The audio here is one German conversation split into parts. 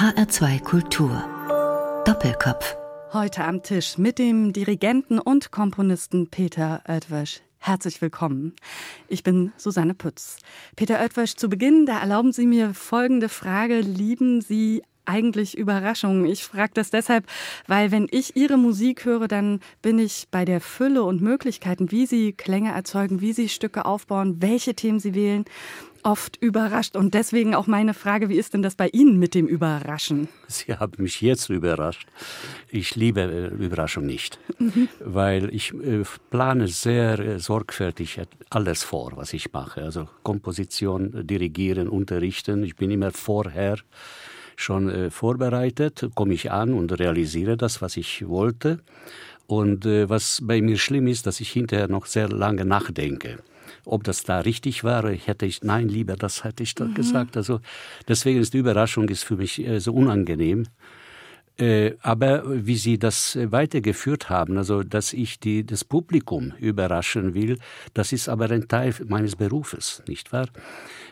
HR2 Kultur. Doppelkopf. Heute am Tisch mit dem Dirigenten und Komponisten Peter Oetwösch. Herzlich willkommen. Ich bin Susanne Pütz. Peter Oetwösch, zu Beginn, da erlauben Sie mir folgende Frage. Lieben Sie eigentlich Überraschungen. Ich frage das deshalb, weil wenn ich Ihre Musik höre, dann bin ich bei der Fülle und Möglichkeiten, wie Sie Klänge erzeugen, wie Sie Stücke aufbauen, welche Themen Sie wählen, oft überrascht. Und deswegen auch meine Frage, wie ist denn das bei Ihnen mit dem Überraschen? Sie haben mich jetzt überrascht. Ich liebe äh, Überraschung nicht, mhm. weil ich äh, plane sehr äh, sorgfältig alles vor, was ich mache. Also Komposition, Dirigieren, Unterrichten. Ich bin immer vorher schon vorbereitet, komme ich an und realisiere das, was ich wollte. Und was bei mir schlimm ist, dass ich hinterher noch sehr lange nachdenke. Ob das da richtig war, hätte ich, nein, lieber, das hätte ich mhm. gesagt. Also deswegen ist die Überraschung ist für mich äh, so unangenehm. Äh, aber wie Sie das weitergeführt haben, also dass ich die, das Publikum überraschen will, das ist aber ein Teil meines Berufes, nicht wahr?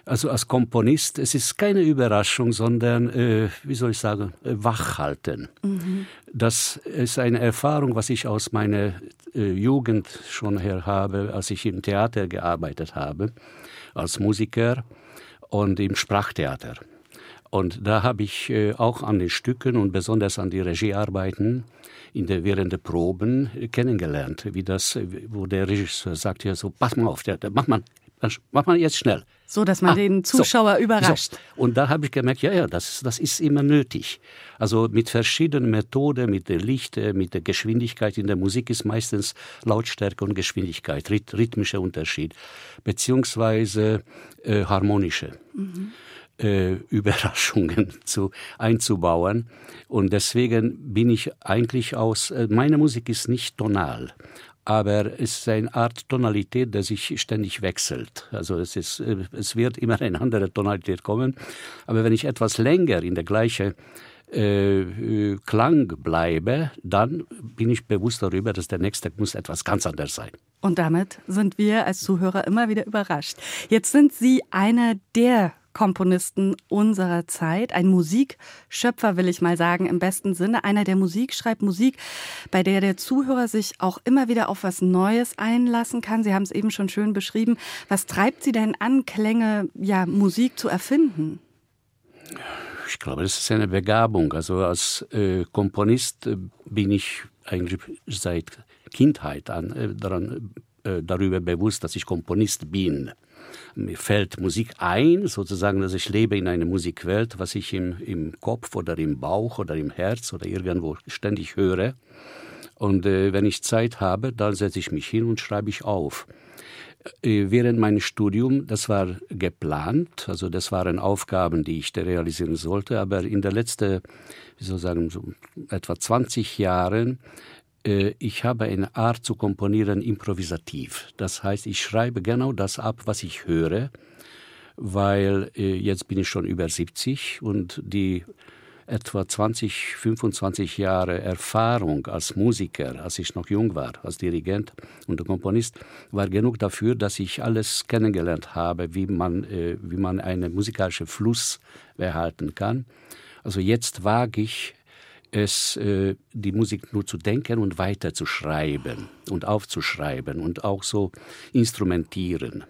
Also als Komponist, es ist keine Überraschung, sondern, äh, wie soll ich sagen, äh, wachhalten. Mhm. Das ist eine Erfahrung, was ich aus meiner äh, Jugend schon her habe, als ich im Theater gearbeitet habe, als Musiker und im Sprachtheater. Und da habe ich äh, auch an den Stücken und besonders an die Regiearbeiten in der, während der Proben kennengelernt, wie das, wo der Regisseur sagt ja so, pass mal auf, mach mal, mach mal jetzt schnell. So, dass man ah, den Zuschauer so, überrascht. So. Und da habe ich gemerkt, ja, ja, das, das ist immer nötig. Also mit verschiedenen Methoden, mit der Licht, mit der Geschwindigkeit. In der Musik ist meistens Lautstärke und Geschwindigkeit, rhythmischer Unterschied, beziehungsweise äh, harmonische. Mhm äh, Überraschungen zu, einzubauen. Und deswegen bin ich eigentlich aus, äh, meine Musik ist nicht tonal, aber es ist eine Art Tonalität, die sich ständig wechselt. Also es, ist, äh, es wird immer eine andere Tonalität kommen. Aber wenn ich etwas länger in der gleichen äh, Klang bleibe, dann bin ich bewusst darüber, dass der nächste muss etwas ganz anderes sein. Und damit sind wir als Zuhörer immer wieder überrascht. Jetzt sind Sie einer der Komponisten unserer Zeit, ein Musikschöpfer, will ich mal sagen, im besten Sinne. Einer, der Musik schreibt, Musik, bei der der Zuhörer sich auch immer wieder auf was Neues einlassen kann. Sie haben es eben schon schön beschrieben. Was treibt Sie denn an, Klänge, ja, Musik zu erfinden? Ich glaube, das ist eine Begabung. Also als äh, Komponist äh, bin ich eigentlich seit Kindheit an äh, daran, äh, darüber bewusst, dass ich Komponist bin mir fällt Musik ein, sozusagen, dass ich lebe in einer Musikwelt, was ich im, im Kopf oder im Bauch oder im Herz oder irgendwo ständig höre. Und äh, wenn ich Zeit habe, dann setze ich mich hin und schreibe ich auf. Äh, während meines Studiums, das war geplant, also das waren Aufgaben, die ich realisieren sollte, aber in den letzten, wie soll ich sagen, so etwa 20 Jahren ich habe eine Art zu komponieren improvisativ. Das heißt, ich schreibe genau das ab, was ich höre, weil äh, jetzt bin ich schon über 70 und die etwa 20, 25 Jahre Erfahrung als Musiker, als ich noch jung war, als Dirigent und Komponist, war genug dafür, dass ich alles kennengelernt habe, wie man, äh, wie man einen musikalischen Fluss behalten kann. Also jetzt wage ich es, äh, die Musik nur zu denken und weiter zu schreiben und aufzuschreiben und auch so instrumentieren.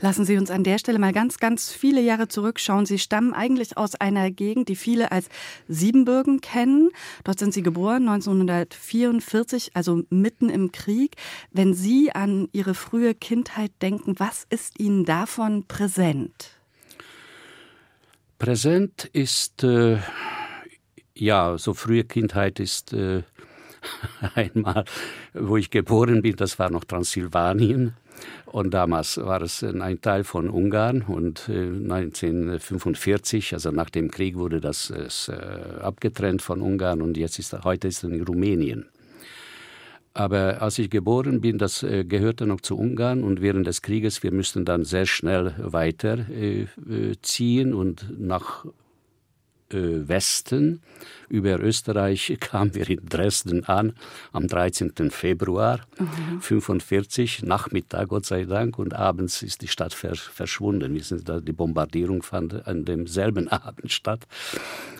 Lassen Sie uns an der Stelle mal ganz, ganz viele Jahre zurückschauen. Sie stammen eigentlich aus einer Gegend, die viele als Siebenbürgen kennen. Dort sind Sie geboren, 1944, also mitten im Krieg. Wenn Sie an Ihre frühe Kindheit denken, was ist Ihnen davon präsent? Präsent ist äh, ja, so frühe Kindheit ist äh, einmal, wo ich geboren bin, das war noch Transsilvanien. Und damals war es ein Teil von Ungarn und äh, 1945, also nach dem Krieg, wurde das äh, abgetrennt von Ungarn und jetzt ist heute ist es in Rumänien. Aber als ich geboren bin, das äh, gehörte noch zu Ungarn und während des Krieges, wir mussten dann sehr schnell weiterziehen äh, äh, und nach äh, Westen. Über Österreich kamen wir in Dresden an am 13. Februar mhm. Nachmittag Gott sei Dank, und abends ist die Stadt verschwunden. die Bombardierung fand an demselben Abend statt.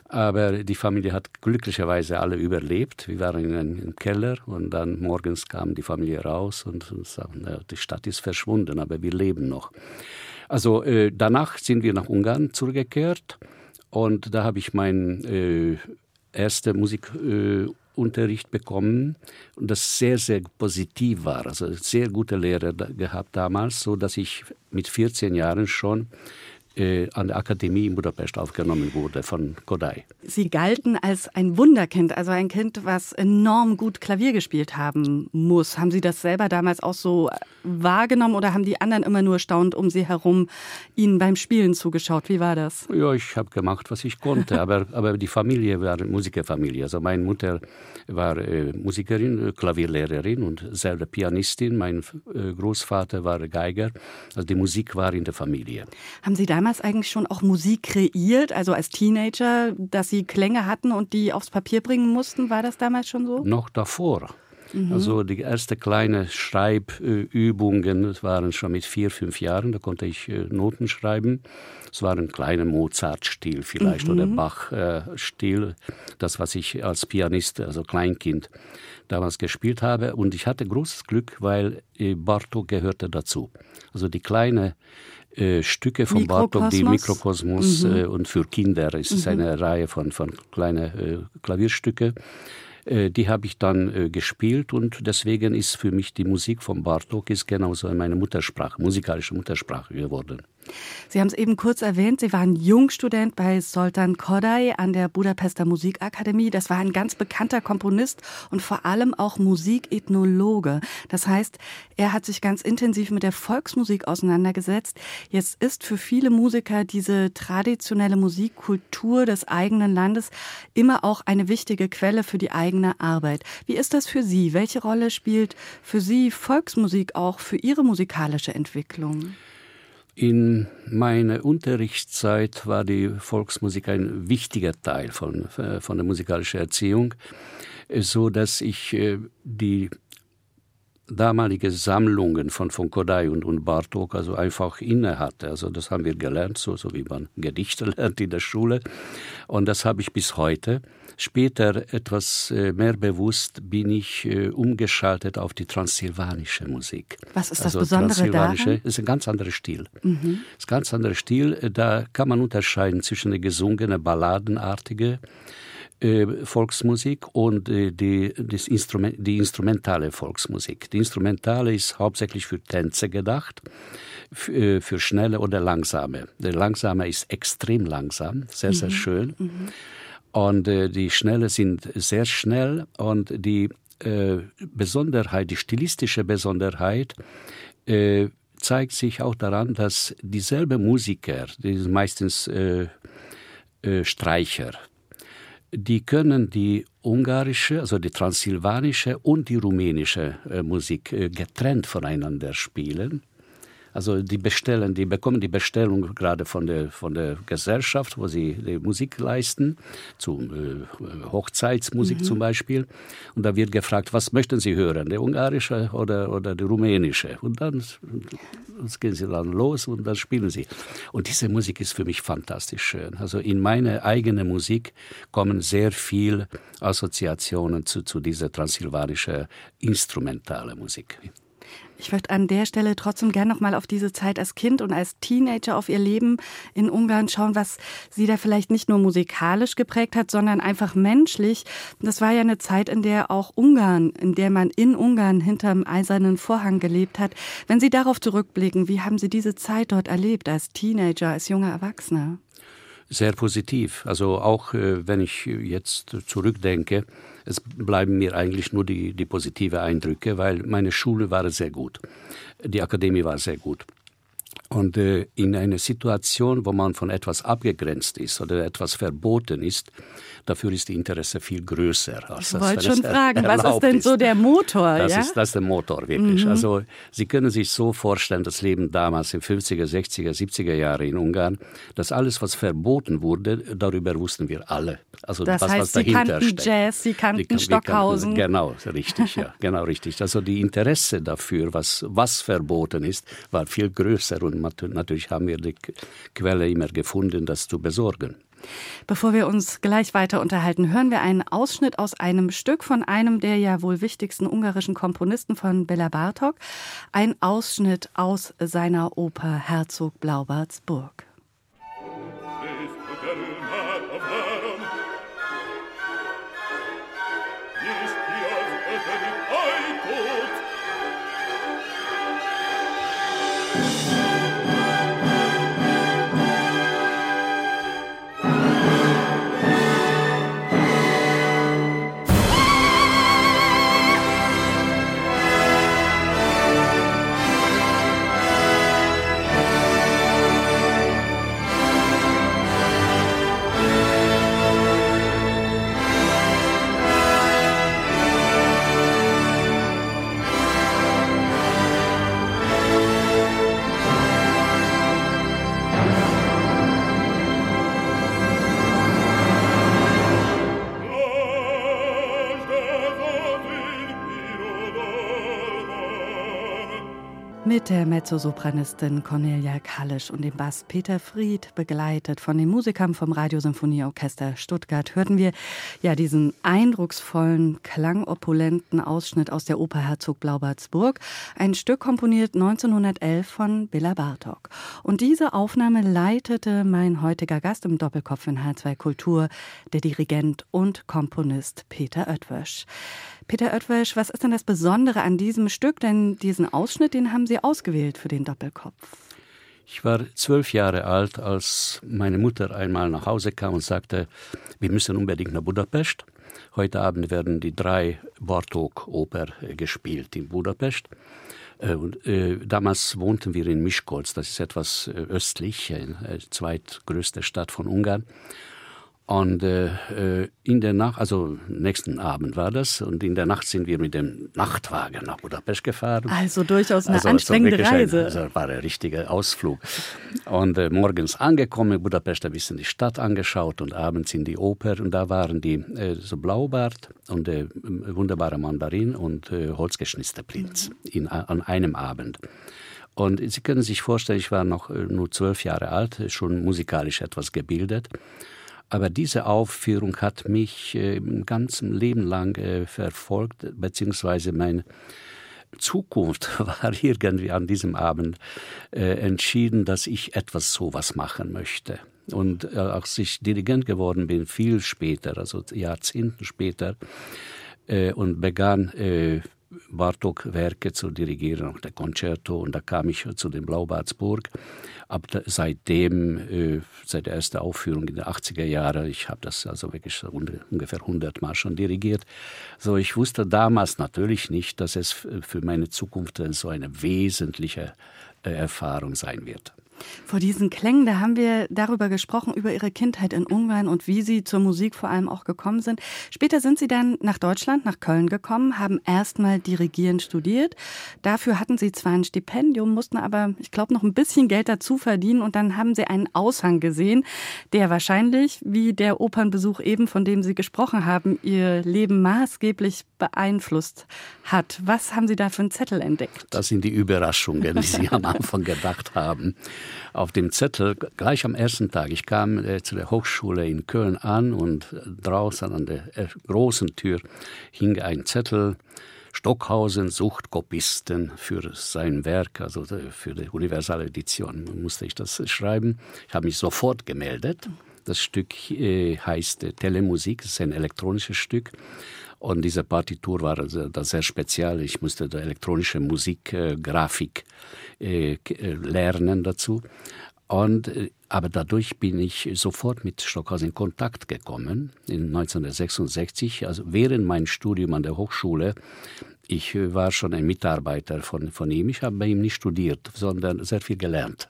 Aber die Familie hat glücklicherweise alle überlebt. Wir waren in einem Keller und dann morgens kam die Familie raus und sagten, die Stadt ist verschwunden, aber wir leben noch. Also äh, danach sind wir nach Ungarn zurückgekehrt und da habe ich meinen äh, ersten Musikunterricht äh, bekommen und das sehr, sehr positiv war. Also sehr gute Lehrer gehabt damals, so dass ich mit 14 Jahren schon an der Akademie in Budapest aufgenommen wurde von Kodai. Sie galten als ein Wunderkind, also ein Kind, was enorm gut Klavier gespielt haben muss. Haben Sie das selber damals auch so wahrgenommen oder haben die anderen immer nur staunend um Sie herum Ihnen beim Spielen zugeschaut? Wie war das? Ja, ich habe gemacht, was ich konnte, aber, aber die Familie war eine Musikerfamilie. Also meine Mutter war äh, Musikerin, äh, Klavierlehrerin und selber Pianistin. Mein äh, Großvater war Geiger. Also die Musik war in der Familie. Haben Sie damals eigentlich schon auch Musik kreiert, also als Teenager, dass Sie Klänge hatten und die aufs Papier bringen mussten? War das damals schon so? Noch davor. Mhm. Also die erste kleine Schreibübungen das waren schon mit vier, fünf Jahren. Da konnte ich äh, Noten schreiben. Es war ein kleiner Mozart-Stil vielleicht mhm. oder Bach-Stil. Das, was ich als Pianist, also Kleinkind, damals gespielt habe. Und ich hatte großes Glück, weil äh, Bartok gehörte dazu. Also die kleine äh, Stücke von Bartok, die Mikrokosmos mhm. äh, und für Kinder. Es ist mhm. eine Reihe von, von kleinen äh, Klavierstücke. Äh, die habe ich dann äh, gespielt und deswegen ist für mich die Musik von Bartok ist genauso meine Muttersprache, musikalische Muttersprache geworden. Sie haben es eben kurz erwähnt, Sie waren Jungstudent bei Soltan Koday an der Budapester Musikakademie. Das war ein ganz bekannter Komponist und vor allem auch Musikethnologe. Das heißt, er hat sich ganz intensiv mit der Volksmusik auseinandergesetzt. Jetzt ist für viele Musiker diese traditionelle Musikkultur des eigenen Landes immer auch eine wichtige Quelle für die eigene Arbeit. Wie ist das für Sie? Welche Rolle spielt für Sie Volksmusik auch für Ihre musikalische Entwicklung? In meiner Unterrichtszeit war die Volksmusik ein wichtiger Teil von, äh, von der musikalischen Erziehung, so dass ich äh, die damalige Sammlungen von von Kodai und, und Bartok also einfach inne hatte. Also das haben wir gelernt, so, so wie man Gedichte lernt in der Schule. Und das habe ich bis heute. Später etwas äh, mehr bewusst bin ich äh, umgeschaltet auf die transsilvanische Musik. Was ist das also Besondere daran? ist ein ganz anderer Stil. Mhm. ist ein ganz anderer Stil. Da kann man unterscheiden zwischen der gesungenen, balladenartige äh, Volksmusik und äh, die, das Instrument, die instrumentale Volksmusik. Die instrumentale ist hauptsächlich für Tänze gedacht, für, äh, für schnelle oder langsame. Der langsame ist extrem langsam, sehr, sehr mhm. schön. Mhm. Und äh, die schnelle sind sehr schnell und die äh, Besonderheit, die stilistische Besonderheit, äh, zeigt sich auch daran, dass dieselbe Musiker, die sind meistens äh, äh, Streicher, die können die ungarische, also die transsilvanische und die rumänische äh, Musik getrennt voneinander spielen. Also die bestellen, die bekommen die Bestellung gerade von der, von der Gesellschaft, wo sie die Musik leisten, zum äh, Hochzeitsmusik mhm. zum Beispiel. Und da wird gefragt, was möchten Sie hören, der ungarische oder, oder der rumänische? Und dann gehen sie dann los und dann spielen sie. Und diese Musik ist für mich fantastisch schön. Also in meine eigene Musik kommen sehr viel Assoziationen zu, zu dieser transsilvanischen instrumentalen Musik. Ich möchte an der Stelle trotzdem gerne noch mal auf diese Zeit als Kind und als Teenager auf ihr Leben in Ungarn schauen, was sie da vielleicht nicht nur musikalisch geprägt hat, sondern einfach menschlich. Das war ja eine Zeit, in der auch Ungarn, in der man in Ungarn hinterm eisernen Vorhang gelebt hat. Wenn Sie darauf zurückblicken, wie haben Sie diese Zeit dort erlebt als Teenager, als junger Erwachsener? Sehr positiv. Also auch äh, wenn ich jetzt zurückdenke, es bleiben mir eigentlich nur die, die positive Eindrücke, weil meine Schule war sehr gut. Die Akademie war sehr gut. Und äh, in einer Situation, wo man von etwas abgegrenzt ist oder etwas verboten ist, dafür ist die Interesse viel größer. Als ich wollte schon fragen, was ist denn so der Motor? Das, ja? ist, das ist der Motor, wirklich. Mhm. Also Sie können sich so vorstellen, das Leben damals in 50er, 60er, 70er Jahre in Ungarn, dass alles, was verboten wurde, darüber wussten wir alle. Also das was, heißt, was dahinter Sie kannten steckt. Jazz, Sie kannten die, Stockhausen. Kannten, genau, richtig, ja, genau richtig. Also die Interesse dafür, was, was verboten ist, war viel größer und natürlich haben wir die Quelle immer gefunden, das zu besorgen. Bevor wir uns gleich weiter unterhalten, hören wir einen Ausschnitt aus einem Stück von einem der ja wohl wichtigsten ungarischen Komponisten von Bela Bartok. Ein Ausschnitt aus seiner Oper Herzog Blaubarts Burg. Mit der Mezzosopranistin Cornelia Kallisch und dem Bass Peter Fried, begleitet von den Musikern vom Radiosymphonieorchester Stuttgart, hörten wir ja diesen eindrucksvollen, klangopulenten Ausschnitt aus der Oper Herzog Blaubartsburg, ein Stück komponiert 1911 von Billa Bartok. Und diese Aufnahme leitete mein heutiger Gast im Doppelkopf in H2 Kultur, der Dirigent und Komponist Peter Oetwösch. Peter Oetwösch, was ist denn das Besondere an diesem Stück? Denn diesen Ausschnitt, den haben Sie ausgewählt für den Doppelkopf. Ich war zwölf Jahre alt, als meine Mutter einmal nach Hause kam und sagte, wir müssen unbedingt nach Budapest. Heute Abend werden die drei Bartok-Oper gespielt in Budapest. Äh, und, äh, damals wohnten wir in Miskolc, das ist etwas äh, östlich, die zweitgrößte Stadt von Ungarn. Und äh, in der Nacht, also nächsten Abend war das, und in der Nacht sind wir mit dem Nachtwagen nach Budapest gefahren. Also durchaus eine also, anstrengende Reise. Ein, also war ein richtiger Ausflug. Und äh, morgens angekommen in Budapest, ein bisschen die Stadt angeschaut und abends in die Oper. Und da waren die äh, so Blaubart und der äh, wunderbare Mandarin und äh, Holzgeschnitzter Prinz mhm. in, an einem Abend. Und Sie können sich vorstellen, ich war noch äh, nur zwölf Jahre alt, schon musikalisch etwas gebildet. Aber diese Aufführung hat mich äh, im ganzen Leben lang äh, verfolgt, beziehungsweise meine Zukunft war irgendwie an diesem Abend äh, entschieden, dass ich etwas sowas machen möchte. Und äh, als ich Dirigent geworden bin, viel später, also Jahrzehnten später, äh, und begann äh, Bartok-Werke zu dirigieren, auch der Concerto, und da kam ich zu dem Blaubartsburg. Ab seitdem, äh, seit der ersten Aufführung in den 80er Jahren, ich habe das also wirklich ungefähr 100 Mal schon dirigiert. So, ich wusste damals natürlich nicht, dass es für meine Zukunft so eine wesentliche äh, Erfahrung sein wird. Vor diesen Klängen, da haben wir darüber gesprochen, über Ihre Kindheit in Ungarn und wie Sie zur Musik vor allem auch gekommen sind. Später sind Sie dann nach Deutschland, nach Köln gekommen, haben erstmal Dirigieren studiert. Dafür hatten Sie zwar ein Stipendium, mussten aber, ich glaube, noch ein bisschen Geld dazu verdienen und dann haben Sie einen Aushang gesehen, der wahrscheinlich, wie der Opernbesuch eben, von dem Sie gesprochen haben, Ihr Leben maßgeblich beeinflusst hat. Was haben Sie da für einen Zettel entdeckt? Das sind die Überraschungen, die Sie am Anfang gedacht haben auf dem Zettel gleich am ersten Tag. Ich kam äh, zu der Hochschule in Köln an und draußen an der äh, großen Tür hing ein Zettel. Stockhausen sucht Kopisten für sein Werk, also äh, für die Universale Edition musste ich das schreiben. Ich habe mich sofort gemeldet. Das Stück äh, heißt äh, Telemusik, es ist ein elektronisches Stück. Und diese Partitur war das sehr speziell. Ich musste die elektronische Musik, äh, äh, äh, lernen dazu. Und äh, aber dadurch bin ich sofort mit Stockhausen in Kontakt gekommen, in 1966, also während mein Studium an der Hochschule. Ich äh, war schon ein Mitarbeiter von, von ihm. Ich habe bei ihm nicht studiert, sondern sehr viel gelernt.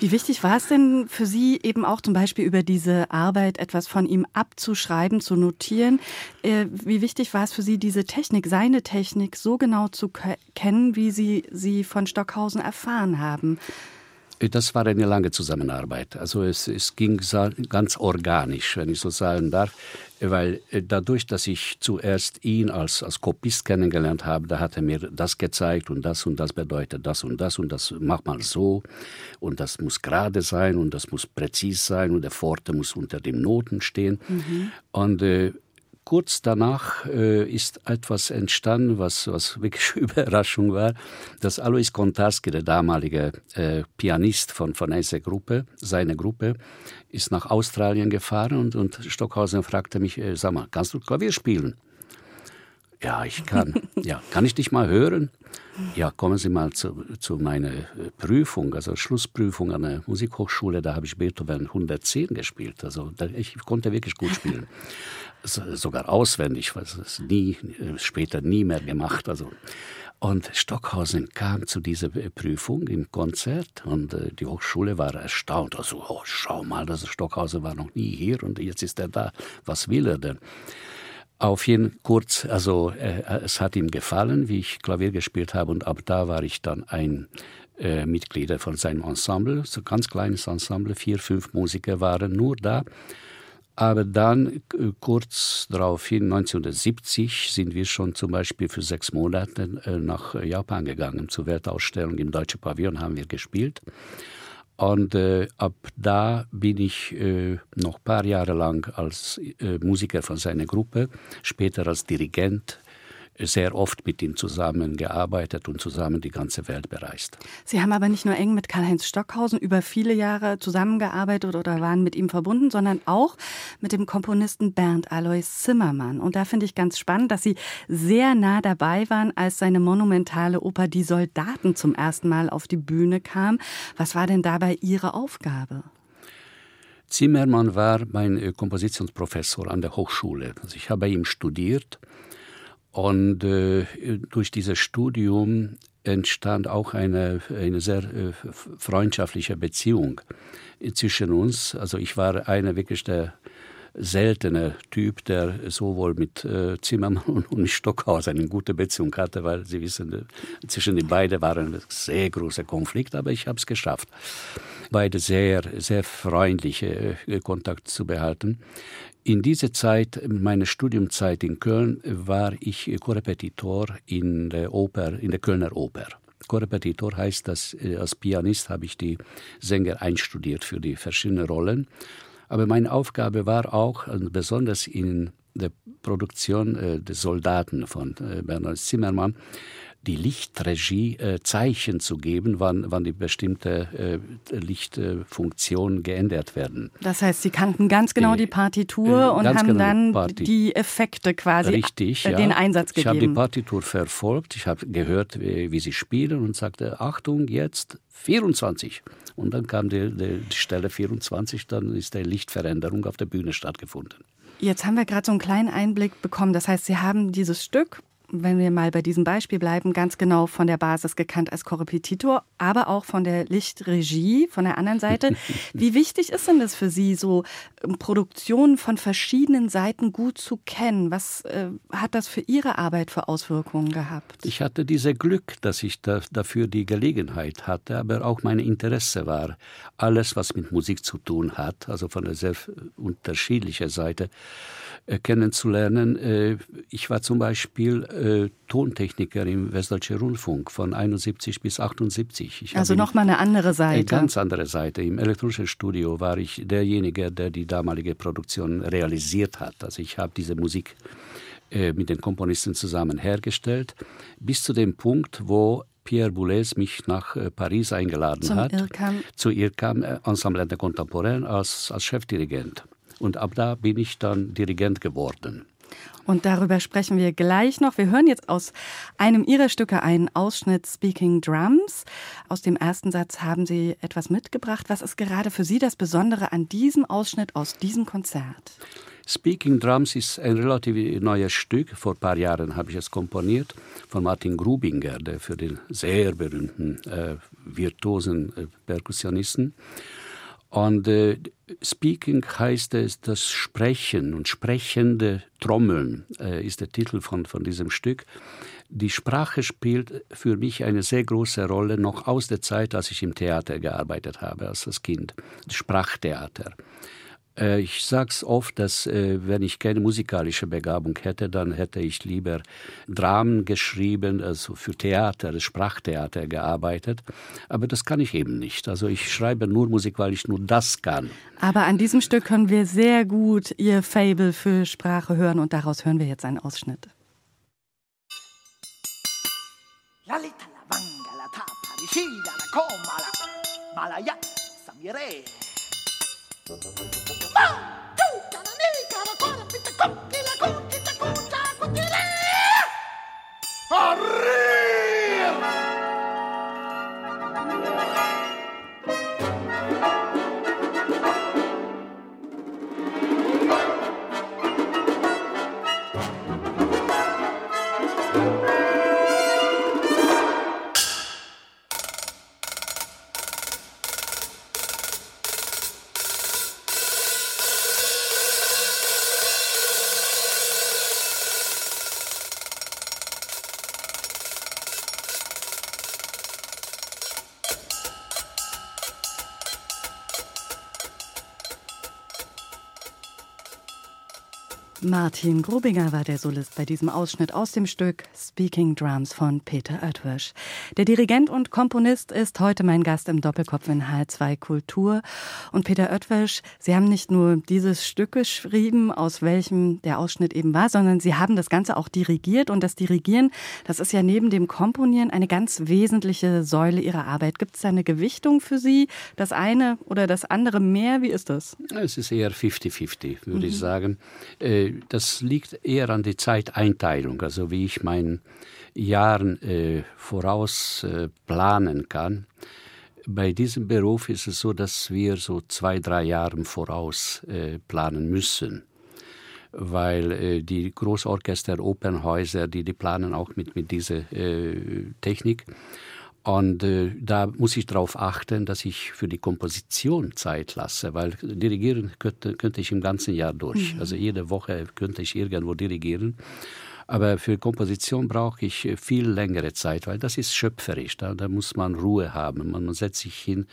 Wie wichtig war es denn für Sie eben auch zum Beispiel über diese Arbeit etwas von ihm abzuschreiben, zu notieren? Äh, wie wichtig war es für Sie, diese Technik, seine Technik so genau zu kennen, wie Sie sie von Stockhausen erfahren haben? Das war eine lange Zusammenarbeit. Also es, es ging ganz organisch, wenn ich so sagen darf, weil äh, dadurch, dass ich zuerst ihn als, als Kopist kennengelernt habe, da hat er mir das gezeigt und das und das bedeutet das und das und das mach mal so und das muss gerade sein und das muss präzis sein und der Pforte muss unter den Noten stehen. Mhm. Und äh, kurz danach äh, ist etwas entstanden, was, was wirklich Überraschung war, dass Alois Kontarski, der damalige äh, Pianist von, dieser Gruppe, seine Gruppe, ist nach Australien gefahren und, und Stockhausen fragte mich, äh, sag mal, kannst du Klavier spielen? Ja, ich kann. Ja, kann ich dich mal hören? Ja, kommen Sie mal zu, zu meiner äh, Prüfung, also Schlussprüfung an der Musikhochschule. Da habe ich Beethoven 110 gespielt. Also da, ich konnte wirklich gut spielen. sogar auswendig, was es nie, äh, später nie mehr gemacht. Also. Und Stockhausen kam zu dieser Prüfung im Konzert und äh, die Hochschule war erstaunt. Also, oh, schau mal, das Stockhausen war noch nie hier und jetzt ist er da. Was will er denn? Auf jeden kurz, also äh, es hat ihm gefallen, wie ich Klavier gespielt habe und ab da war ich dann ein äh, Mitglied von seinem Ensemble, so ganz kleines Ensemble, vier, fünf Musiker waren nur da. Aber dann äh, kurz daraufhin, 1970, sind wir schon zum Beispiel für sechs Monate äh, nach Japan gegangen. Zur Weltausstellung im Deutschen Pavillon haben wir gespielt. Und äh, ab da bin ich äh, noch ein paar Jahre lang als äh, Musiker von seiner Gruppe, später als Dirigent sehr oft mit ihm zusammengearbeitet und zusammen die ganze Welt bereist. Sie haben aber nicht nur eng mit Karl-Heinz Stockhausen über viele Jahre zusammengearbeitet oder waren mit ihm verbunden, sondern auch mit dem Komponisten Bernd Alois Zimmermann. Und da finde ich ganz spannend, dass Sie sehr nah dabei waren, als seine monumentale Oper Die Soldaten zum ersten Mal auf die Bühne kam. Was war denn dabei Ihre Aufgabe? Zimmermann war mein äh, Kompositionsprofessor an der Hochschule. Also ich habe bei ihm studiert und äh, durch dieses Studium entstand auch eine, eine sehr äh, freundschaftliche Beziehung zwischen uns. Also ich war einer wirklich der seltene Typ, der sowohl mit äh, Zimmermann und, und Stockhaus eine gute Beziehung hatte, weil Sie wissen, äh, zwischen den beiden war ein sehr großer Konflikt, aber ich habe es geschafft, beide sehr, sehr freundliche äh, Kontakt zu behalten. In dieser Zeit, meiner Studiumzeit in Köln, war ich Korrepetitor in der Oper, in der Kölner Oper. Korrepetitor heißt, dass äh, als Pianist habe ich die Sänger einstudiert für die verschiedenen Rollen. Aber meine Aufgabe war auch, besonders in der Produktion äh, des Soldaten von äh, Bernhard Zimmermann, die Lichtregie äh, Zeichen zu geben, wann, wann die bestimmte äh, Lichtfunktionen geändert werden. Das heißt, Sie kannten ganz genau die, die Partitur äh, und haben genau dann Parti die Effekte quasi Richtig, äh, den ja. Einsatz gegeben. Ich habe die Partitur verfolgt, ich habe gehört, wie, wie, sie spielen und sagte, Achtung, jetzt 24. Und dann kam die, die, die Stelle 24, dann ist eine Lichtveränderung auf der Bühne stattgefunden. Jetzt haben wir gerade so einen kleinen Einblick bekommen. Das heißt, Sie haben dieses Stück wenn wir mal bei diesem Beispiel bleiben, ganz genau von der Basis gekannt als Korrepetitor, aber auch von der Lichtregie von der anderen Seite. Wie wichtig ist denn das für Sie, so ähm, Produktionen von verschiedenen Seiten gut zu kennen? Was äh, hat das für Ihre Arbeit für Auswirkungen gehabt? Ich hatte dieses Glück, dass ich da, dafür die Gelegenheit hatte, aber auch mein Interesse war, alles, was mit Musik zu tun hat, also von der sehr unterschiedlichen Seite, äh, kennenzulernen. Äh, ich war zum Beispiel äh, Tontechniker im Westdeutsche Rundfunk von 71 bis 78. Ich also nochmal eine andere Seite. Eine ganz andere Seite. Im elektronischen Studio war ich derjenige, der die damalige Produktion realisiert hat. Also ich habe diese Musik mit den Komponisten zusammen hergestellt, bis zu dem Punkt, wo Pierre Boulez mich nach Paris eingeladen Zum hat. IRCAM. Zu IRCAM, Ensemble der Contemporain, als, als Chefdirigent. Und ab da bin ich dann Dirigent geworden. Und darüber sprechen wir gleich noch. Wir hören jetzt aus einem Ihrer Stücke einen Ausschnitt Speaking Drums. Aus dem ersten Satz haben Sie etwas mitgebracht. Was ist gerade für Sie das Besondere an diesem Ausschnitt aus diesem Konzert? Speaking Drums ist ein relativ neues Stück. Vor ein paar Jahren habe ich es komponiert von Martin Grubinger, der für den sehr berühmten äh, virtuosen äh, Perkussionisten. Und äh, Speaking heißt es das Sprechen und sprechende Trommeln äh, ist der Titel von, von diesem Stück. Die Sprache spielt für mich eine sehr große Rolle, noch aus der Zeit, als ich im Theater gearbeitet habe, als Kind. Sprachtheater. Äh, ich sage es oft, dass äh, wenn ich keine musikalische Begabung hätte, dann hätte ich lieber Dramen geschrieben, also für Theater, Sprachtheater gearbeitet. Aber das kann ich eben nicht. Also ich schreibe nur Musik, weil ich nur das kann. Aber an diesem Stück können wir sehr gut Ihr Fable für Sprache hören und daraus hören wir jetzt einen Ausschnitt. Lalita la vanga la tapa, la coma la malaya samire. Arriba! Martin Grubinger war der Solist bei diesem Ausschnitt aus dem Stück Speaking Drums von Peter Oetwisch. Der Dirigent und Komponist ist heute mein Gast im Doppelkopf in H2 Kultur. Und Peter Oetwisch, Sie haben nicht nur dieses Stück geschrieben, aus welchem der Ausschnitt eben war, sondern Sie haben das Ganze auch dirigiert. Und das Dirigieren, das ist ja neben dem Komponieren eine ganz wesentliche Säule Ihrer Arbeit. Gibt es da eine Gewichtung für Sie? Das eine oder das andere mehr? Wie ist das? Es ist eher 50-50, würde mhm. ich sagen. Das liegt eher an der Zeiteinteilung, also wie ich meinen Jahren äh, voraus äh, planen kann. Bei diesem Beruf ist es so, dass wir so zwei, drei Jahre voraus äh, planen müssen weil äh, die Großorchester, Opernhäuser, die, die planen auch mit, mit dieser äh, Technik. Und äh, da muss ich darauf achten, dass ich für die Komposition Zeit lasse, weil dirigieren könnte, könnte ich im ganzen Jahr durch. Mhm. Also jede Woche könnte ich irgendwo dirigieren. Aber für Komposition brauche ich viel längere Zeit, weil das ist schöpferisch. Da, da muss man Ruhe haben. Man, man, setzt sich hin.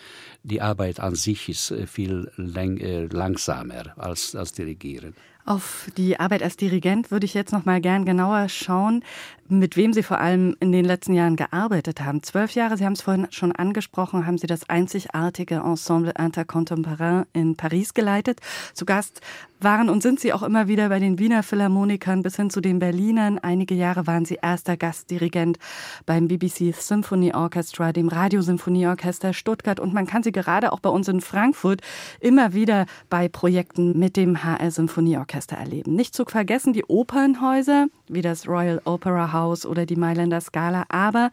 Die Arbeit an sich ist äh, viel äh, langsamer als, als Dirigieren. Auf die Arbeit als Dirigent würde ich jetzt noch mal gern genauer schauen, mit wem Sie vor allem in den letzten Jahren gearbeitet haben. Zwölf Jahre, Sie haben es vorhin schon angesprochen, haben Sie das einzigartige Ensemble Intercontemporain in Paris geleitet. Zu Gast waren und sind Sie auch immer wieder bei den Wiener Philharmonikern bis hin zu den Berlinern. Einige Jahre waren Sie erster Gastdirigent beim BBC Symphony Orchestra, dem Radiosymphonieorchester Stuttgart und man kann Sie gerade auch bei uns in Frankfurt immer wieder bei Projekten mit dem HR Symphonieorchester Orchester erleben. Nicht zu vergessen die Opernhäuser wie das Royal Opera House oder die Mailänder Scala, aber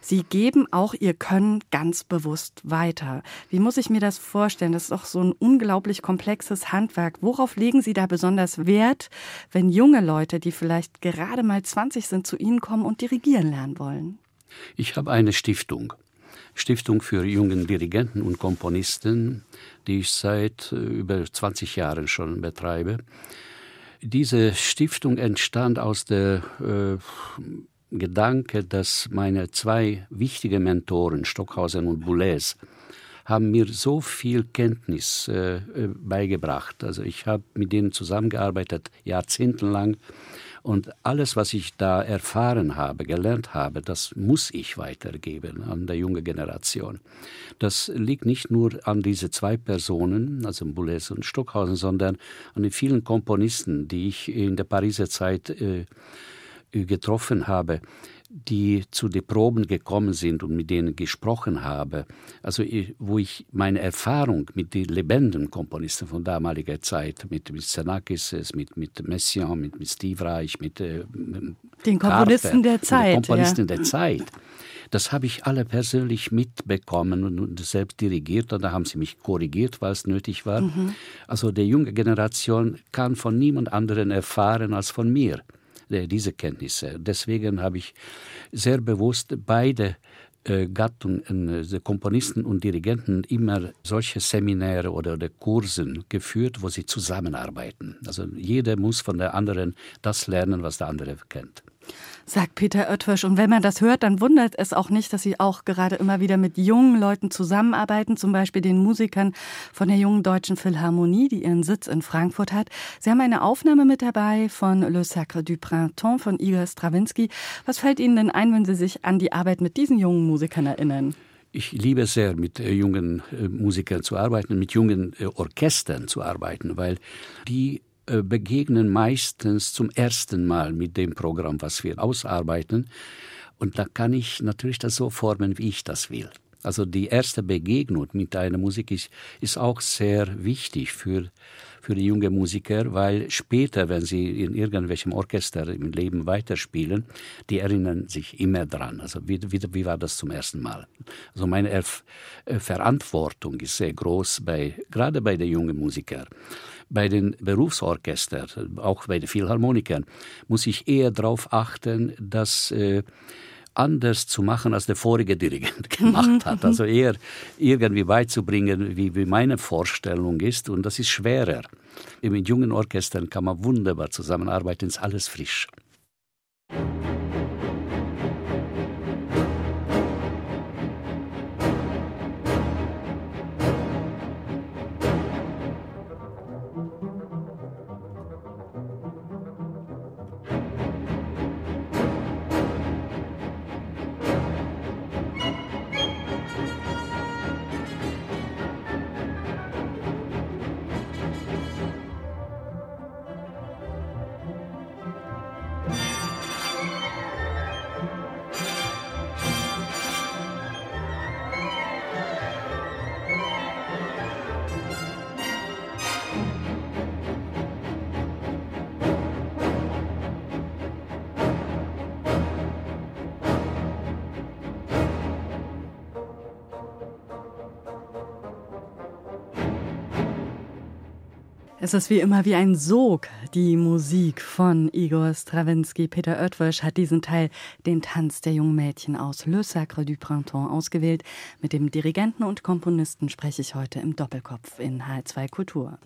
sie geben auch ihr Können ganz bewusst weiter. Wie muss ich mir das vorstellen? Das ist doch so ein unglaublich komplexes Handwerk. Worauf legen Sie da besonders Wert, wenn junge Leute, die vielleicht gerade mal 20 sind, zu Ihnen kommen und dirigieren lernen wollen? Ich habe eine Stiftung. Stiftung für jungen Dirigenten und Komponisten, die ich seit äh, über 20 Jahren schon betreibe. Diese Stiftung entstand aus der äh, Gedanke, dass meine zwei wichtige Mentoren, Stockhausen und Boulez, haben mir so viel Kenntnis äh, äh beigebracht. Also ich habe mit denen zusammengearbeitet, jahrzehntelang. Und alles, was ich da erfahren habe, gelernt habe, das muss ich weitergeben an der junge Generation. Das liegt nicht nur an diese zwei Personen, also Boulez und Stockhausen, sondern an den vielen Komponisten, die ich in der Pariser Zeit äh, getroffen habe. Die zu den Proben gekommen sind und mit denen gesprochen habe, also wo ich meine Erfahrung mit den lebenden Komponisten von damaliger Zeit, mit, mit Xenakis, mit, mit Messiaen, mit, mit Steve Reich, mit äh, den Komponisten Carter, der Zeit. Komponisten ja. der Zeit. Das habe ich alle persönlich mitbekommen und selbst dirigiert und da haben sie mich korrigiert, weil es nötig war. Mhm. Also die junge Generation kann von niemand anderen erfahren als von mir diese Kenntnisse. Deswegen habe ich sehr bewusst beide äh, Gattungen, äh, Komponisten und Dirigenten immer solche Seminare oder, oder Kursen geführt, wo sie zusammenarbeiten. Also jeder muss von der anderen das lernen, was der andere kennt sagt Peter Oetwisch. Und wenn man das hört, dann wundert es auch nicht, dass Sie auch gerade immer wieder mit jungen Leuten zusammenarbeiten, zum Beispiel den Musikern von der Jungen Deutschen Philharmonie, die ihren Sitz in Frankfurt hat. Sie haben eine Aufnahme mit dabei von Le Sacre du Printemps von Igor Strawinski. Was fällt Ihnen denn ein, wenn Sie sich an die Arbeit mit diesen jungen Musikern erinnern? Ich liebe es sehr, mit äh, jungen äh, Musikern zu arbeiten, mit jungen äh, Orchestern zu arbeiten, weil die begegnen meistens zum ersten Mal mit dem Programm, was wir ausarbeiten. Und da kann ich natürlich das so formen, wie ich das will. Also die erste Begegnung mit einer Musik ist, ist auch sehr wichtig für, für die junge Musiker, weil später, wenn sie in irgendwelchem Orchester im Leben weiterspielen, die erinnern sich immer dran. Also wie, wie, wie war das zum ersten Mal? Also meine Erf äh, Verantwortung ist sehr groß, bei, gerade bei den jungen Musikern. Bei den Berufsorchestern, auch bei den Philharmonikern, muss ich eher darauf achten, dass äh, anders zu machen, als der vorige Dirigent gemacht hat. Also eher irgendwie beizubringen, wie, wie meine Vorstellung ist. Und das ist schwerer. Mit jungen Orchestern kann man wunderbar zusammenarbeiten, ist alles frisch. Es wie immer wie ein Sog, die Musik von Igor Strawinski. Peter Oetwisch hat diesen Teil, den Tanz der jungen Mädchen aus Le Sacre du Printemps, ausgewählt. Mit dem Dirigenten und Komponisten spreche ich heute im Doppelkopf in H2 Kultur.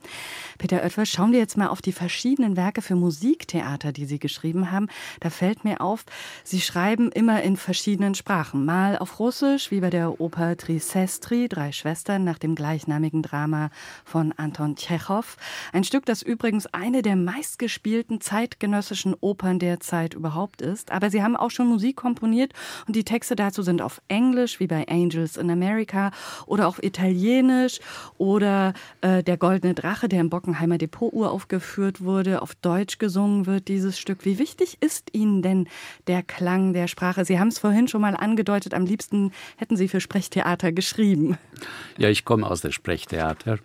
Peter Oetwisch, schauen wir jetzt mal auf die verschiedenen Werke für Musiktheater, die Sie geschrieben haben. Da fällt mir auf, Sie schreiben immer in verschiedenen Sprachen. Mal auf Russisch, wie bei der Oper Trisestri, Drei Schwestern, nach dem gleichnamigen Drama von Anton Tschechow. Ein Stück, das übrigens eine der meistgespielten zeitgenössischen Opern der Zeit überhaupt ist. Aber sie haben auch schon Musik komponiert und die Texte dazu sind auf Englisch, wie bei Angels in America, oder auf Italienisch oder äh, Der Goldene Drache, der im Bockenheimer Depot uraufgeführt wurde. Auf Deutsch gesungen wird dieses Stück. Wie wichtig ist Ihnen denn der Klang der Sprache? Sie haben es vorhin schon mal angedeutet, am liebsten hätten Sie für Sprechtheater geschrieben. Ja, ich komme aus der Sprechtheater.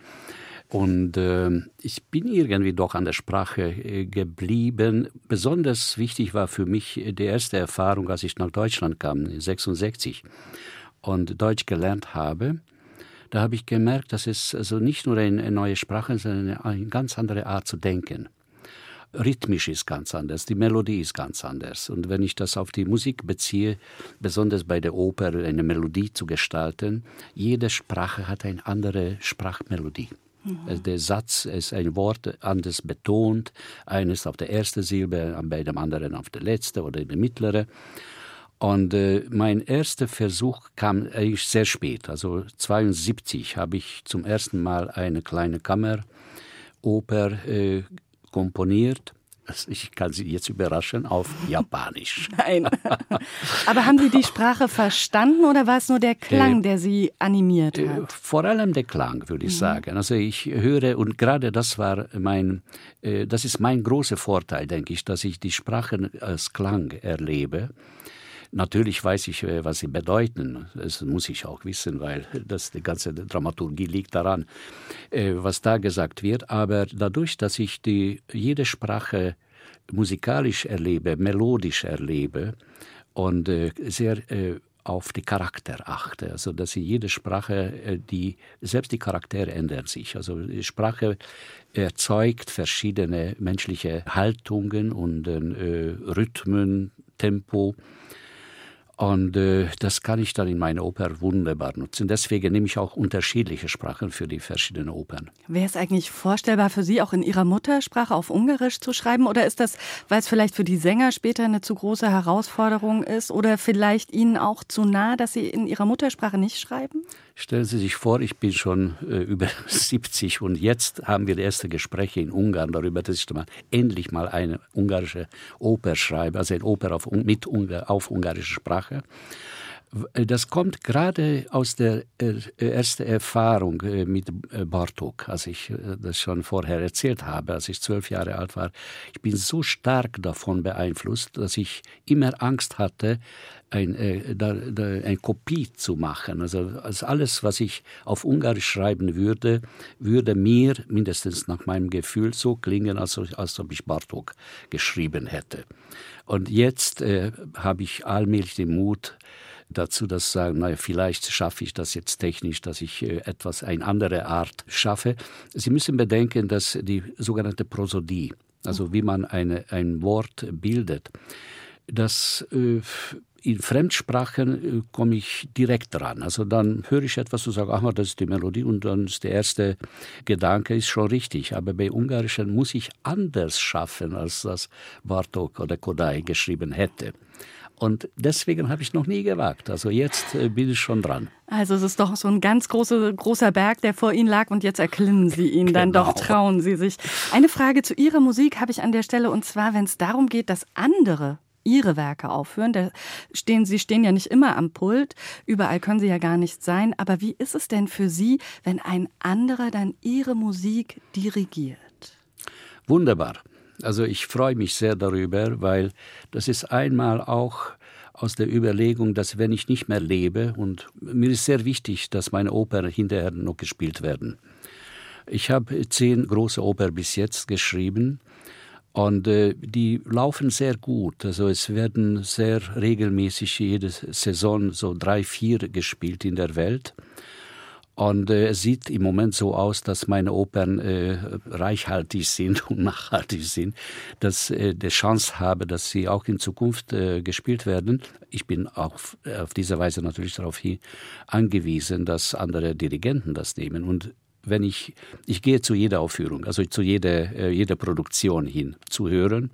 Und äh, ich bin irgendwie doch an der Sprache äh, geblieben. Besonders wichtig war für mich die erste Erfahrung, als ich nach Deutschland kam, 66 und Deutsch gelernt habe. Da habe ich gemerkt, dass es also nicht nur eine neue Sprache, sondern eine ganz andere Art zu denken. Rhythmisch ist ganz anders, die Melodie ist ganz anders. Und wenn ich das auf die Musik beziehe, besonders bei der Oper eine Melodie zu gestalten, jede Sprache hat eine andere Sprachmelodie. Mhm. Der Satz ist ein Wort anders betont, eines auf der ersten Silbe, bei dem anderen auf der letzte oder in der mittlere. Und äh, mein erster Versuch kam eigentlich sehr spät. Also 72 habe ich zum ersten Mal eine kleine Kammeroper äh, komponiert ich kann Sie jetzt überraschen, auf Japanisch. Nein. Aber haben Sie die Sprache verstanden oder war es nur der Klang, äh, der Sie animiert äh, hat? Vor allem der Klang, würde ich mhm. sagen. Also ich höre, und gerade das war mein, äh, das ist mein großer Vorteil, denke ich, dass ich die Sprachen als Klang erlebe. Natürlich weiß ich, äh, was sie bedeuten. Das muss ich auch wissen, weil das, die ganze Dramaturgie liegt daran, äh, was da gesagt wird. Aber dadurch, dass ich die, jede Sprache musikalisch erlebe, melodisch erlebe und äh, sehr auf die Charakter achte. Also dass sie jede Sprache, die selbst die Charaktere ändern sich. Also Sprache erzeugt verschiedene menschliche Haltungen und äh, Rhythmen, Tempo. Und äh, das kann ich dann in meiner Oper wunderbar nutzen. Deswegen nehme ich auch unterschiedliche Sprachen für die verschiedenen Opern. Wäre es eigentlich vorstellbar für Sie, auch in Ihrer Muttersprache auf Ungarisch zu schreiben? Oder ist das, weil es vielleicht für die Sänger später eine zu große Herausforderung ist? Oder vielleicht Ihnen auch zu nah, dass Sie in Ihrer Muttersprache nicht schreiben? Stellen Sie sich vor, ich bin schon äh, über 70 und jetzt haben wir erste Gespräche in Ungarn darüber, dass ich mal endlich mal eine ungarische Oper schreibe, also eine Oper auf, mit auf ungarischer Sprache. Das kommt gerade aus der äh, ersten Erfahrung äh, mit äh, Bartok, als ich das schon vorher erzählt habe, als ich zwölf Jahre alt war. Ich bin so stark davon beeinflusst, dass ich immer Angst hatte, ein, äh, eine Kopie zu machen. Also, alles, was ich auf Ungarisch schreiben würde, würde mir, mindestens nach meinem Gefühl, so klingen, als, als ob ich Bartok geschrieben hätte. Und jetzt äh, habe ich allmählich den Mut, dazu, dass sagen, naja, vielleicht schaffe ich das jetzt technisch, dass ich äh, etwas, eine andere Art schaffe. Sie müssen bedenken, dass die sogenannte Prosodie, also wie man eine, ein Wort bildet, das äh, in Fremdsprachen äh, komme ich direkt dran. Also dann höre ich etwas und sage, ach, das ist die Melodie und dann ist der erste Gedanke ist schon richtig. Aber bei Ungarischen muss ich anders schaffen, als das Bartok oder Kodai geschrieben hätte. Und deswegen habe ich noch nie gewagt. Also jetzt äh, bin ich schon dran. Also es ist doch so ein ganz große, großer Berg, der vor Ihnen lag und jetzt erklimmen Sie ihn genau. dann doch, trauen Sie sich. Eine Frage zu Ihrer Musik habe ich an der Stelle und zwar, wenn es darum geht, dass andere ihre Werke aufführen. Da stehen, sie stehen ja nicht immer am Pult, überall können sie ja gar nicht sein. Aber wie ist es denn für Sie, wenn ein anderer dann Ihre Musik dirigiert? Wunderbar. Also ich freue mich sehr darüber, weil das ist einmal auch aus der Überlegung, dass wenn ich nicht mehr lebe, und mir ist sehr wichtig, dass meine Opern hinterher noch gespielt werden. Ich habe zehn große Opern bis jetzt geschrieben und äh, die laufen sehr gut. Also es werden sehr regelmäßig jede Saison so drei, vier gespielt in der Welt. Und äh, es sieht im Moment so aus, dass meine Opern äh, reichhaltig sind und nachhaltig sind, dass ich äh, die Chance habe, dass sie auch in Zukunft äh, gespielt werden. Ich bin auch auf diese Weise natürlich darauf angewiesen, dass andere Dirigenten das nehmen. Und wenn ich, ich gehe zu jeder Aufführung, also zu jeder, äh, jeder Produktion hin zu hören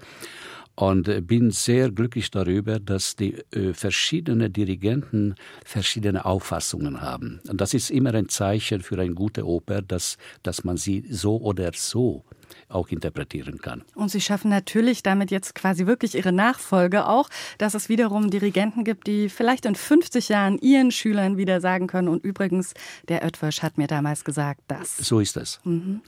und bin sehr glücklich darüber, dass die äh, verschiedenen Dirigenten verschiedene Auffassungen haben. Und das ist immer ein Zeichen für eine gute Oper, dass, dass man sie so oder so auch interpretieren kann. Und Sie schaffen natürlich damit jetzt quasi wirklich Ihre Nachfolge auch, dass es wiederum Dirigenten gibt, die vielleicht in 50 Jahren Ihren Schülern wieder sagen können. Und übrigens, der Oetwösch hat mir damals gesagt, das. So ist es. Mhm.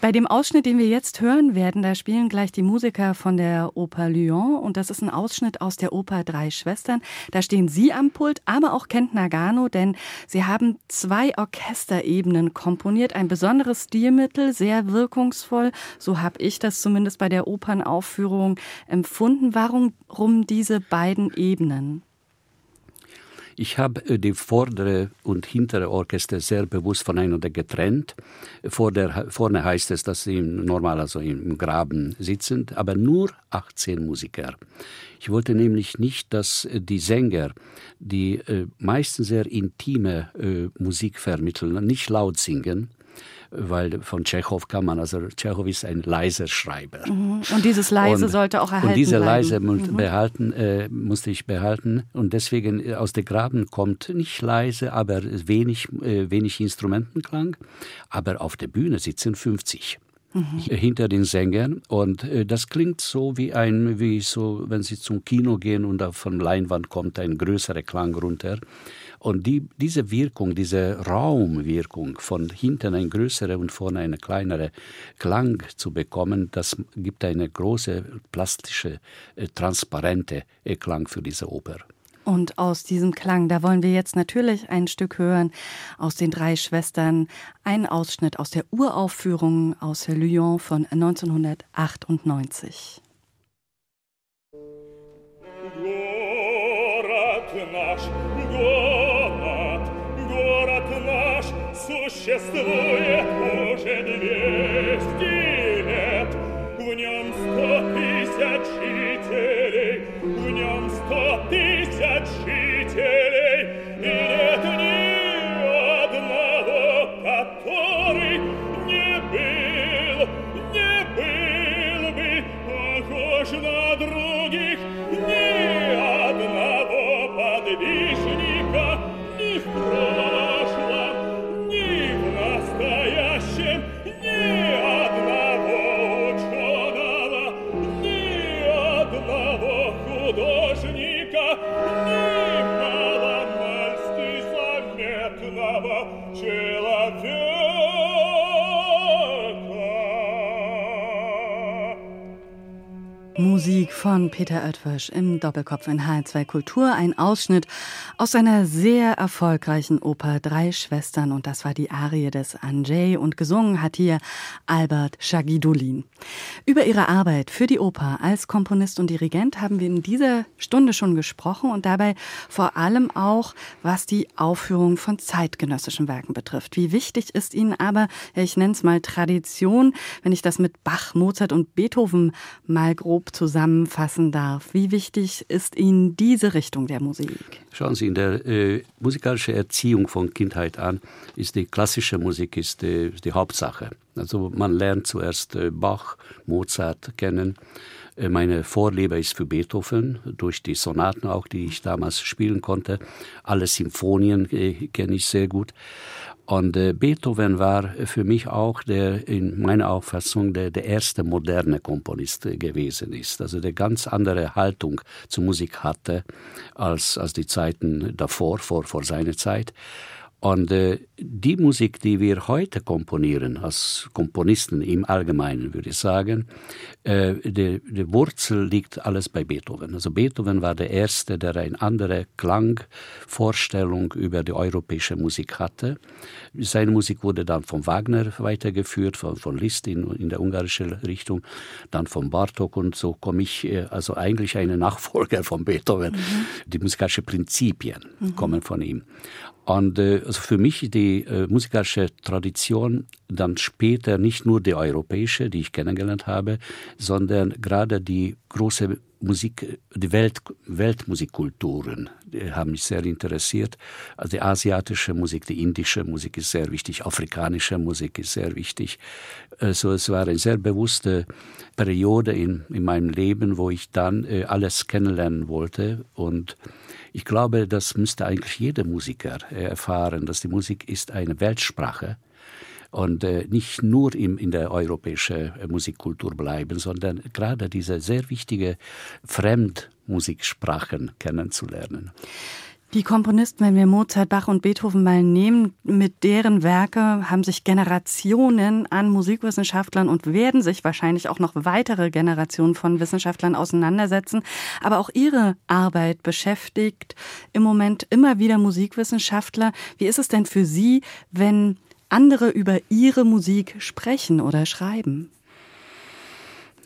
Bei dem Ausschnitt, den wir jetzt hören werden, da spielen gleich die Musiker von der Oper Lyon. Und das ist ein Ausschnitt aus der Oper Drei Schwestern. Da stehen Sie am Pult, aber auch Kent Nagano, denn Sie haben zwei Orchesterebenen komponiert. Ein besonderes Stilmittel, sehr wirkungsvoll so habe ich das zumindest bei der Opernaufführung empfunden. Warum diese beiden Ebenen? Ich habe äh, die vordere und hintere Orchester sehr bewusst voneinander getrennt. Vor der, vorne heißt es, dass sie normal also im Graben sitzen, aber nur 18 Musiker. Ich wollte nämlich nicht, dass die Sänger, die äh, meistens sehr intime äh, Musik vermitteln, nicht laut singen, weil von Tschechow kann man, also Tschechow ist ein leiser Schreiber. Mhm. Und dieses leise und, sollte auch erhalten Und diese bleiben. leise mhm. behalten, äh, musste ich behalten und deswegen äh, aus der Graben kommt nicht leise, aber wenig, äh, wenig Instrumentenklang, aber auf der Bühne sitzen 50. Mhm. hinter den Sängern und äh, das klingt so wie ein wie so wenn sie zum Kino gehen und da von Leinwand kommt ein größerer Klang runter und die, diese Wirkung, diese Raumwirkung von hinten ein größerer und vorne eine kleinere Klang zu bekommen, das gibt eine große plastische, äh, transparente Klang für diese Oper. Und aus diesem Klang, da wollen wir jetzt natürlich ein Stück hören aus den drei Schwestern, einen Ausschnitt aus der Uraufführung aus Lyon von 1998. Город наш, город, город наш существует уже 200 von Peter Oetwisch im Doppelkopf in H2 Kultur. Ein Ausschnitt aus seiner sehr erfolgreichen Oper Drei Schwestern und das war die Arie des Andrzej und gesungen hat hier Albert Schagidulin. Über ihre Arbeit für die Oper als Komponist und Dirigent haben wir in dieser Stunde schon gesprochen und dabei vor allem auch, was die Aufführung von zeitgenössischen Werken betrifft. Wie wichtig ist Ihnen aber, ich nenne es mal Tradition, wenn ich das mit Bach, Mozart und Beethoven mal grob zusammenfassen darf. Wie wichtig ist Ihnen diese Richtung der Musik? Schauen Sie, in der äh, musikalischen Erziehung von Kindheit an ist die klassische Musik ist, äh, die Hauptsache. Also man lernt zuerst äh, Bach, Mozart kennen. Äh, meine Vorliebe ist für Beethoven, durch die Sonaten auch, die ich damals spielen konnte. Alle Symphonien äh, kenne ich sehr gut. Und äh, Beethoven war für mich auch der, in meiner Auffassung, der, der erste moderne Komponist äh, gewesen ist. Also der ganz andere Haltung zur Musik hatte als, als die Zeiten davor, vor, vor seiner Zeit. Und äh, die Musik, die wir heute komponieren, als Komponisten im Allgemeinen, würde ich sagen, äh, die, die Wurzel liegt alles bei Beethoven. Also Beethoven war der Erste, der eine andere Klangvorstellung über die europäische Musik hatte. Seine Musik wurde dann von Wagner weitergeführt, von, von Liszt in, in der ungarischen Richtung, dann von Bartok und so komme ich, äh, also eigentlich eine Nachfolger von Beethoven. Mhm. Die musikalischen Prinzipien mhm. kommen von ihm. Und äh, also für mich die äh, musikalische Tradition dann später nicht nur die europäische, die ich kennengelernt habe, sondern gerade die große Musik, die Welt, Weltmusikkulturen die haben mich sehr interessiert. Also die asiatische Musik, die indische Musik ist sehr wichtig, afrikanische Musik ist sehr wichtig. Also es war eine sehr bewusste Periode in, in meinem Leben, wo ich dann äh, alles kennenlernen wollte und ich glaube, das müsste eigentlich jeder Musiker erfahren, dass die Musik ist eine Weltsprache und äh, nicht nur im, in der europäischen äh, Musikkultur bleiben, sondern gerade diese sehr wichtige Fremdmusiksprachen kennenzulernen. Die Komponisten, wenn wir Mozart, Bach und Beethoven mal nehmen, mit deren Werke haben sich Generationen an Musikwissenschaftlern und werden sich wahrscheinlich auch noch weitere Generationen von Wissenschaftlern auseinandersetzen. Aber auch ihre Arbeit beschäftigt im Moment immer wieder Musikwissenschaftler. Wie ist es denn für Sie, wenn andere über ihre Musik sprechen oder schreiben?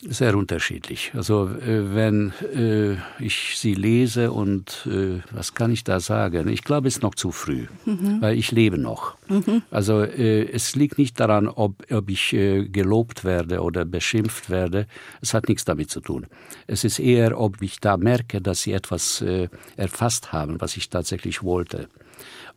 Sehr unterschiedlich. Also äh, wenn äh, ich sie lese und äh, was kann ich da sagen? Ich glaube, es ist noch zu früh, mhm. weil ich lebe noch. Mhm. Also äh, es liegt nicht daran, ob, ob ich äh, gelobt werde oder beschimpft werde. Es hat nichts damit zu tun. Es ist eher, ob ich da merke, dass sie etwas äh, erfasst haben, was ich tatsächlich wollte.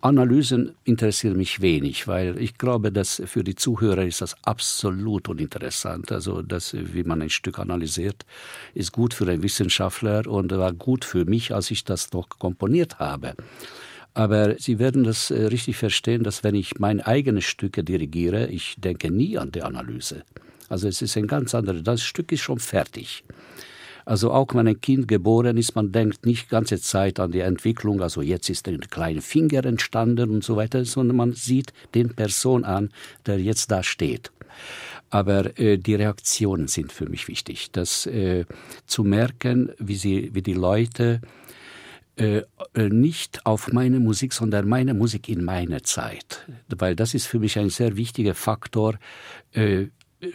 Analysen interessieren mich wenig, weil ich glaube, dass für die Zuhörer ist das absolut uninteressant. Also das, wie man ein Stück analysiert, ist gut für einen Wissenschaftler und war gut für mich, als ich das noch komponiert habe. Aber Sie werden das äh, richtig verstehen, dass wenn ich meine eigenen Stücke dirigiere, ich denke nie an die Analyse. Also es ist ein ganz anderes, das Stück ist schon fertig. Also auch wenn ein Kind geboren ist, man denkt nicht ganze Zeit an die Entwicklung, also jetzt ist ein kleiner Finger entstanden und so weiter, sondern man sieht den Person an, der jetzt da steht. Aber äh, die Reaktionen sind für mich wichtig, das äh, zu merken, wie sie, wie die Leute äh, äh, nicht auf meine Musik, sondern meine Musik in meine Zeit. Weil das ist für mich ein sehr wichtiger Faktor, äh,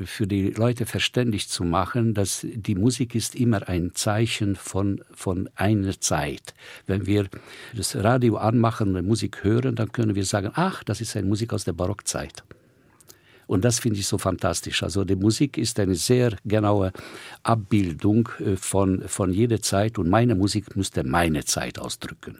für die Leute verständlich zu machen, dass die Musik ist immer ein Zeichen von, von einer Zeit. Wenn wir das Radio anmachen und Musik hören, dann können wir sagen, ach, das ist eine Musik aus der Barockzeit. Und das finde ich so fantastisch. Also die Musik ist eine sehr genaue Abbildung äh, von, von jeder Zeit und meine Musik müsste meine Zeit ausdrücken.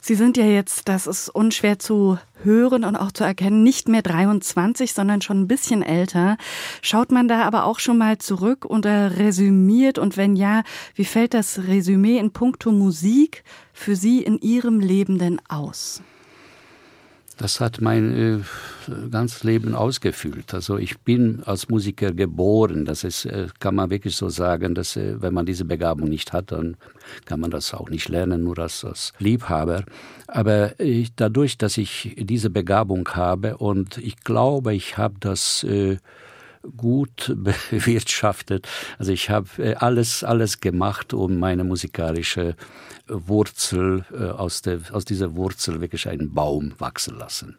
Sie sind ja jetzt, das ist unschwer zu hören und auch zu erkennen, nicht mehr 23, sondern schon ein bisschen älter. Schaut man da aber auch schon mal zurück und resümiert und wenn ja, wie fällt das Resümee in puncto Musik für Sie in Ihrem Leben denn aus? Das hat mein äh, ganzes Leben ausgefüllt. Also ich bin als Musiker geboren. Das ist, äh, kann man wirklich so sagen, dass äh, wenn man diese Begabung nicht hat, dann kann man das auch nicht lernen, nur als, als Liebhaber. Aber ich, dadurch, dass ich diese Begabung habe und ich glaube, ich habe das äh, gut bewirtschaftet. Also ich habe äh, alles, alles gemacht, um meine musikalische Wurzel, äh, aus, der, aus dieser Wurzel wirklich einen Baum wachsen lassen.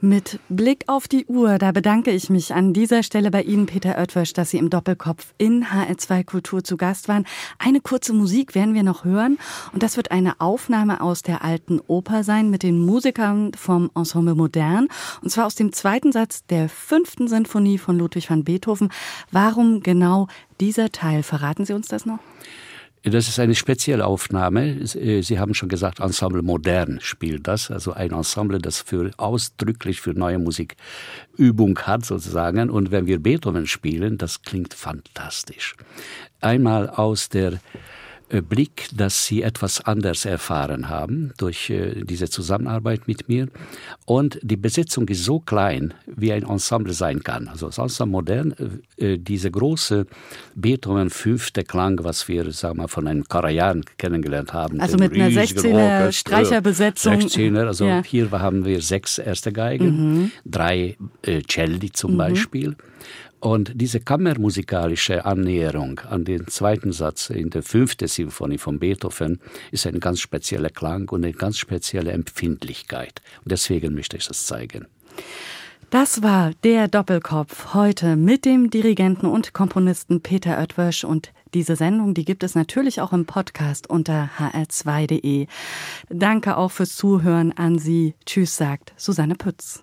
Mit Blick auf die Uhr, da bedanke ich mich an dieser Stelle bei Ihnen, Peter Oetwösch, dass Sie im Doppelkopf in HR2 Kultur zu Gast waren. Eine kurze Musik werden wir noch hören und das wird eine Aufnahme aus der alten Oper sein mit den Musikern vom Ensemble Modern und zwar aus dem zweiten Satz der fünften Sinfonie von Ludwig van Beethoven. Warum genau dieser Teil? Verraten Sie uns das noch? Das ist eine spezielle Aufnahme. Äh, Sie haben schon gesagt, Ensemble Modern spielt das, also ein Ensemble, das für ausdrücklich für neue Musik Übung hat sozusagen. Und wenn wir Beethoven spielen, das klingt fantastisch. Einmal aus der Blick, dass sie etwas anders erfahren haben durch äh, diese Zusammenarbeit mit mir. Und die Besetzung ist so klein, wie ein Ensemble sein kann. Also Ensemble modern, äh, diese große Beethoven fünfte Klang, was wir sagen wir, von einem Karajan kennengelernt haben. Also mit einer 16er Streicherbesetzung. 16er, also ja. hier haben wir sechs erste Geigen, mhm. drei äh, Celli zum mhm. Beispiel. Und diese kammermusikalische Annäherung an den zweiten Satz in der fünften Symphonie von Beethoven ist ein ganz spezieller Klang und eine ganz spezielle Empfindlichkeit. Und deswegen möchte ich das zeigen. Das war der Doppelkopf heute mit dem Dirigenten und Komponisten Peter Oetwösch und diese Sendung, die gibt es natürlich auch im Podcast unter hr2.de. Danke auch fürs Zuhören an Sie. Tschüss, sagt Susanne Pütz.